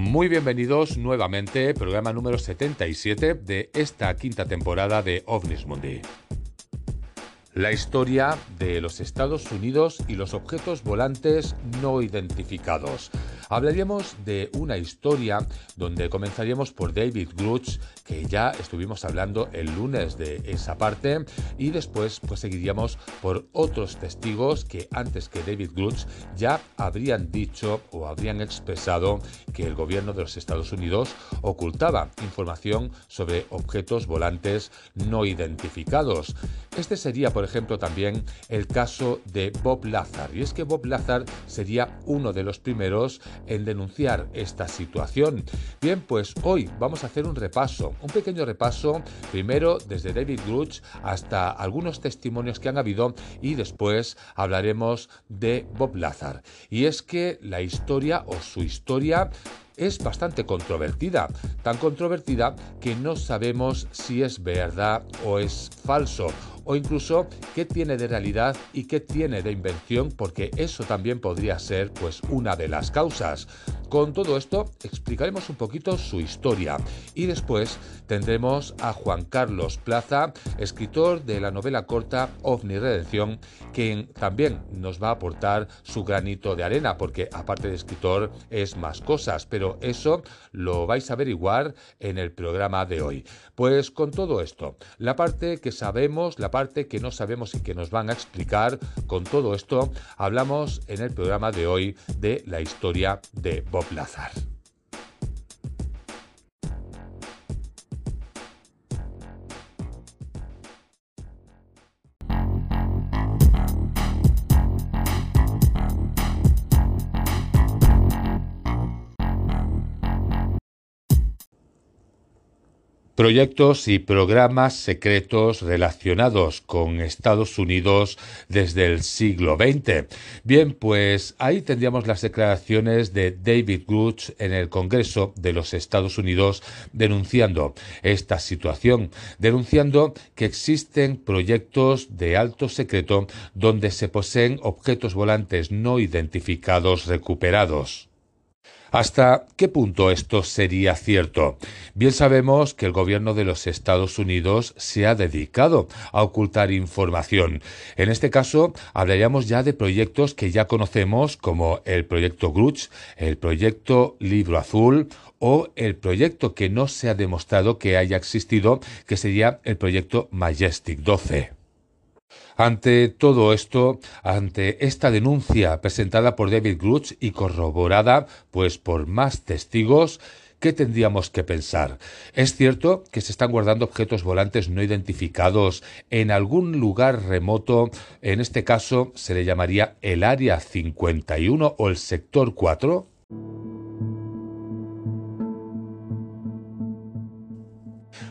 Muy bienvenidos nuevamente, programa número 77 de esta quinta temporada de OVNIS Mundi. La historia de los Estados Unidos y los objetos volantes no identificados. Hablaríamos de una historia donde comenzaríamos por David Gruch, que ya estuvimos hablando el lunes de esa parte, y después pues seguiríamos por otros testigos que antes que David Gruch ya habrían dicho o habrían expresado que el gobierno de los Estados Unidos ocultaba información sobre objetos volantes no identificados. Este sería, por ejemplo, también el caso de Bob Lazar. Y es que Bob Lazar sería uno de los primeros en denunciar esta situación. Bien, pues hoy vamos a hacer un repaso, un pequeño repaso, primero desde David Gruch hasta algunos testimonios que han habido y después hablaremos de Bob Lazar. Y es que la historia o su historia es bastante controvertida, tan controvertida que no sabemos si es verdad o es falso o incluso qué tiene de realidad y qué tiene de invención, porque eso también podría ser pues una de las causas. Con todo esto explicaremos un poquito su historia y después tendremos a Juan Carlos Plaza, escritor de la novela corta OVNI Redención, quien también nos va a aportar su granito de arena, porque aparte de escritor es más cosas, pero eso lo vais a averiguar en el programa de hoy. Pues con todo esto, la parte que sabemos, la parte que no sabemos y que nos van a explicar, con todo esto hablamos en el programa de hoy de la historia de Bob Lazar. Proyectos y programas secretos relacionados con Estados Unidos desde el siglo XX. Bien, pues ahí tendríamos las declaraciones de David Gruch en el Congreso de los Estados Unidos denunciando esta situación, denunciando que existen proyectos de alto secreto donde se poseen objetos volantes no identificados recuperados. ¿Hasta qué punto esto sería cierto? Bien sabemos que el gobierno de los Estados Unidos se ha dedicado a ocultar información. En este caso, hablaríamos ya de proyectos que ya conocemos como el proyecto Gruch, el proyecto Libro Azul o el proyecto que no se ha demostrado que haya existido, que sería el proyecto Majestic 12. Ante todo esto, ante esta denuncia presentada por David Gruch y corroborada pues por más testigos, ¿Qué tendríamos que pensar? Es cierto que se están guardando objetos volantes no identificados en algún lugar remoto, en este caso se le llamaría el Área 51 o el Sector 4.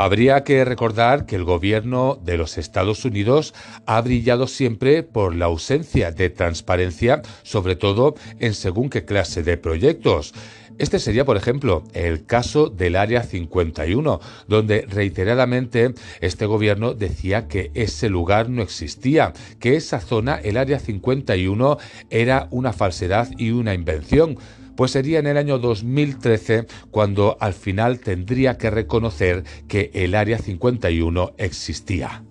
Habría que recordar que el gobierno de los Estados Unidos ha brillado siempre por la ausencia de transparencia, sobre todo en según qué clase de proyectos. Este sería, por ejemplo, el caso del Área 51, donde reiteradamente este gobierno decía que ese lugar no existía, que esa zona, el Área 51, era una falsedad y una invención pues sería en el año 2013 cuando al final tendría que reconocer que el Área 51 existía.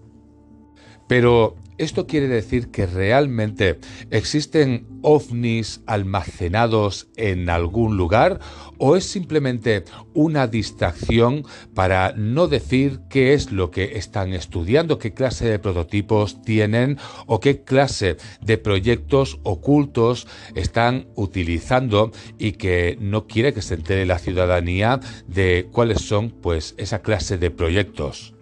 Pero ¿Esto quiere decir que realmente existen ovnis almacenados en algún lugar o es simplemente una distracción para no decir qué es lo que están estudiando, qué clase de prototipos tienen o qué clase de proyectos ocultos están utilizando y que no quiere que se entere la ciudadanía de cuáles son pues esa clase de proyectos?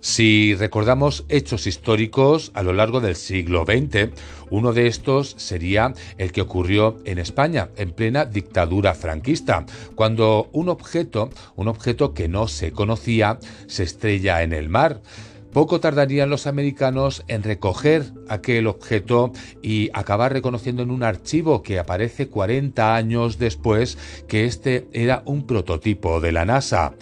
Si recordamos hechos históricos a lo largo del siglo XX, uno de estos sería el que ocurrió en España en plena dictadura franquista, cuando un objeto, un objeto que no se conocía, se estrella en el mar. Poco tardarían los americanos en recoger aquel objeto y acabar reconociendo en un archivo que aparece 40 años después que este era un prototipo de la NASA.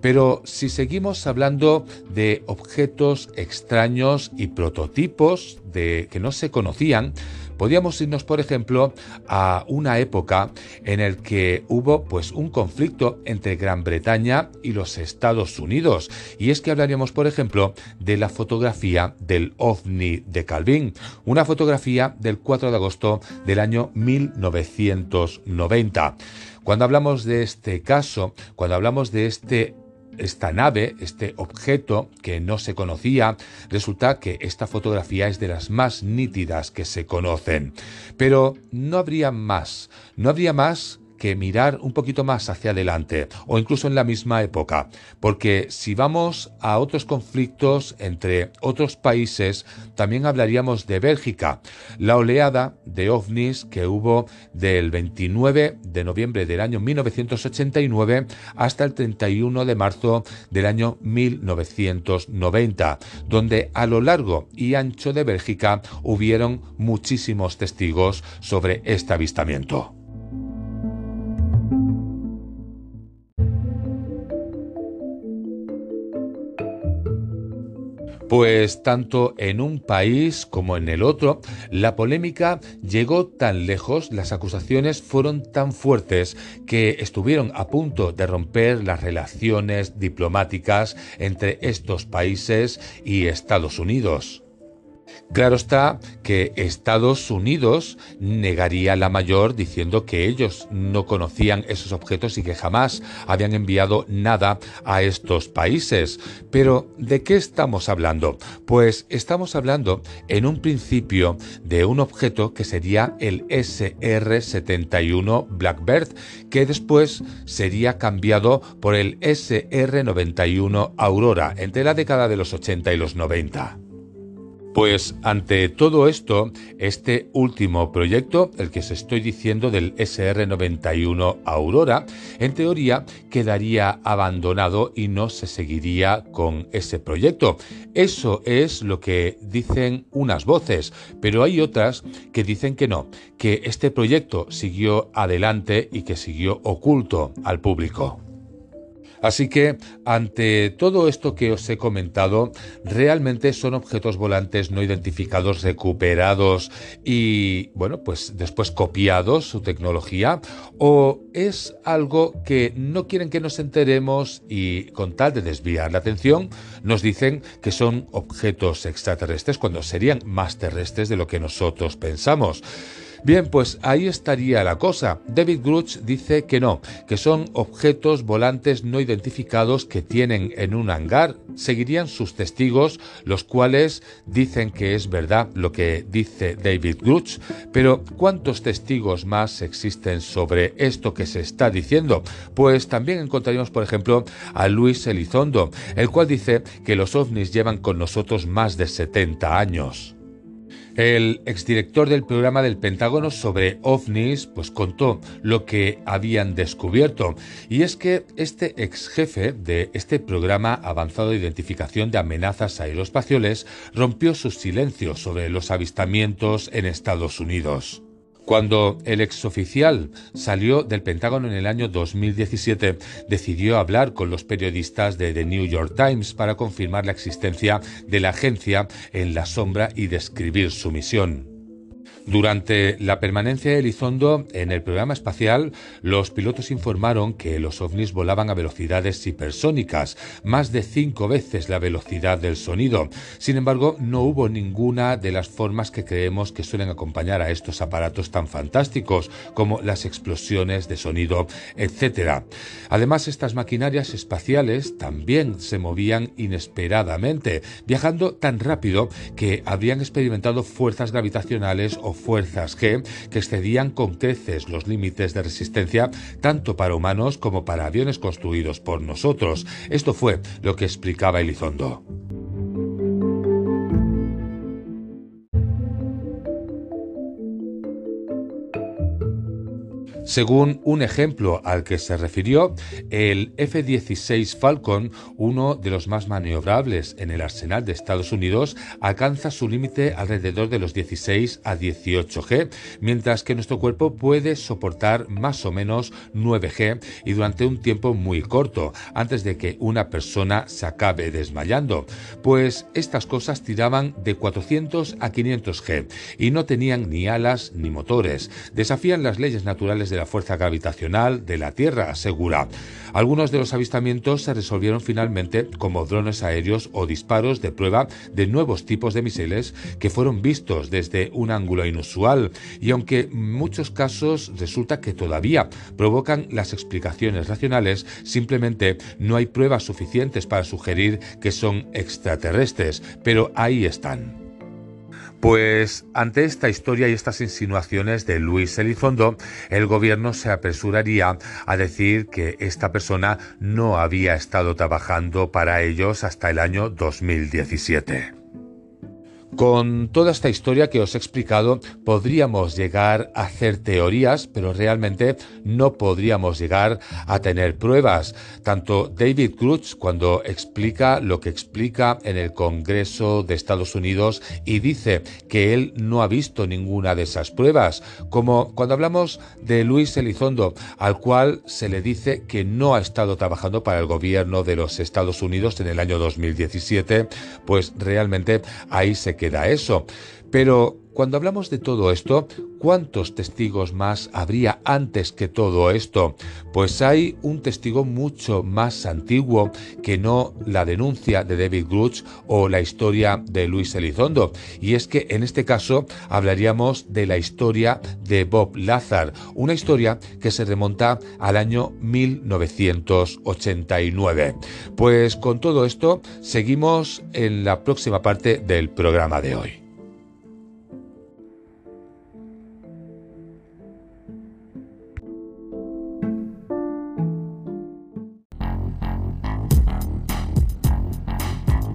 Pero si seguimos hablando de objetos extraños y prototipos de, que no se conocían, Podríamos irnos, por ejemplo, a una época en el que hubo pues un conflicto entre Gran Bretaña y los Estados Unidos. Y es que hablaríamos, por ejemplo, de la fotografía del OVNI de Calvin, una fotografía del 4 de agosto del año 1990. Cuando hablamos de este caso, cuando hablamos de este esta nave, este objeto que no se conocía, resulta que esta fotografía es de las más nítidas que se conocen. Pero no habría más, no habría más que mirar un poquito más hacia adelante o incluso en la misma época, porque si vamos a otros conflictos entre otros países, también hablaríamos de Bélgica, la oleada de ovnis que hubo del 29 de noviembre del año 1989 hasta el 31 de marzo del año 1990, donde a lo largo y ancho de Bélgica hubieron muchísimos testigos sobre este avistamiento. Pues tanto en un país como en el otro, la polémica llegó tan lejos, las acusaciones fueron tan fuertes que estuvieron a punto de romper las relaciones diplomáticas entre estos países y Estados Unidos. Claro está que Estados Unidos negaría la mayor diciendo que ellos no conocían esos objetos y que jamás habían enviado nada a estos países. Pero, ¿de qué estamos hablando? Pues estamos hablando en un principio de un objeto que sería el SR-71 Blackbird, que después sería cambiado por el SR-91 Aurora entre la década de los 80 y los 90. Pues ante todo esto, este último proyecto, el que os estoy diciendo del SR91 Aurora, en teoría quedaría abandonado y no se seguiría con ese proyecto. Eso es lo que dicen unas voces, pero hay otras que dicen que no, que este proyecto siguió adelante y que siguió oculto al público. Así que, ante todo esto que os he comentado, realmente son objetos volantes no identificados recuperados y, bueno, pues después copiados su tecnología, o es algo que no quieren que nos enteremos y, con tal de desviar la atención, nos dicen que son objetos extraterrestres cuando serían más terrestres de lo que nosotros pensamos. Bien, pues ahí estaría la cosa. David Gruch dice que no, que son objetos volantes no identificados que tienen en un hangar. Seguirían sus testigos, los cuales dicen que es verdad lo que dice David Gruch, pero ¿cuántos testigos más existen sobre esto que se está diciendo? Pues también encontraríamos, por ejemplo, a Luis Elizondo, el cual dice que los ovnis llevan con nosotros más de 70 años. El exdirector del programa del Pentágono sobre ovnis pues contó lo que habían descubierto y es que este ex jefe de este programa avanzado de identificación de amenazas aeroespaciales rompió su silencio sobre los avistamientos en Estados Unidos. Cuando el exoficial salió del Pentágono en el año 2017, decidió hablar con los periodistas de The New York Times para confirmar la existencia de la agencia en la sombra y describir su misión. Durante la permanencia de Elizondo en el programa espacial, los pilotos informaron que los ovnis volaban a velocidades hipersónicas, más de cinco veces la velocidad del sonido. Sin embargo, no hubo ninguna de las formas que creemos que suelen acompañar a estos aparatos tan fantásticos, como las explosiones de sonido, etc. Además, estas maquinarias espaciales también se movían inesperadamente, viajando tan rápido que habrían experimentado fuerzas gravitacionales o fuerzas G que excedían con creces los límites de resistencia tanto para humanos como para aviones construidos por nosotros. Esto fue lo que explicaba Elizondo. Según un ejemplo al que se refirió, el F-16 Falcon, uno de los más maniobrables en el arsenal de Estados Unidos, alcanza su límite alrededor de los 16 a 18 G, mientras que nuestro cuerpo puede soportar más o menos 9 G y durante un tiempo muy corto, antes de que una persona se acabe desmayando, pues estas cosas tiraban de 400 a 500 G y no tenían ni alas ni motores. Desafían las leyes naturales de la fuerza gravitacional de la Tierra, asegura. Algunos de los avistamientos se resolvieron finalmente como drones aéreos o disparos de prueba de nuevos tipos de misiles que fueron vistos desde un ángulo inusual y aunque en muchos casos resulta que todavía provocan las explicaciones racionales, simplemente no hay pruebas suficientes para sugerir que son extraterrestres, pero ahí están. Pues ante esta historia y estas insinuaciones de Luis Elizondo, el gobierno se apresuraría a decir que esta persona no había estado trabajando para ellos hasta el año 2017. Con toda esta historia que os he explicado, podríamos llegar a hacer teorías, pero realmente no podríamos llegar a tener pruebas. Tanto David Cruz, cuando explica lo que explica en el Congreso de Estados Unidos y dice que él no ha visto ninguna de esas pruebas, como cuando hablamos de Luis Elizondo, al cual se le dice que no ha estado trabajando para el gobierno de los Estados Unidos en el año 2017, pues realmente ahí se queda eso. Pero cuando hablamos de todo esto, ¿cuántos testigos más habría antes que todo esto? Pues hay un testigo mucho más antiguo que no la denuncia de David Grutz o la historia de Luis Elizondo. Y es que en este caso hablaríamos de la historia de Bob Lazar, una historia que se remonta al año 1989. Pues con todo esto seguimos en la próxima parte del programa de hoy.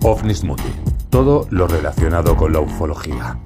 OVNIS Mundi. Todo lo relacionado con la ufología.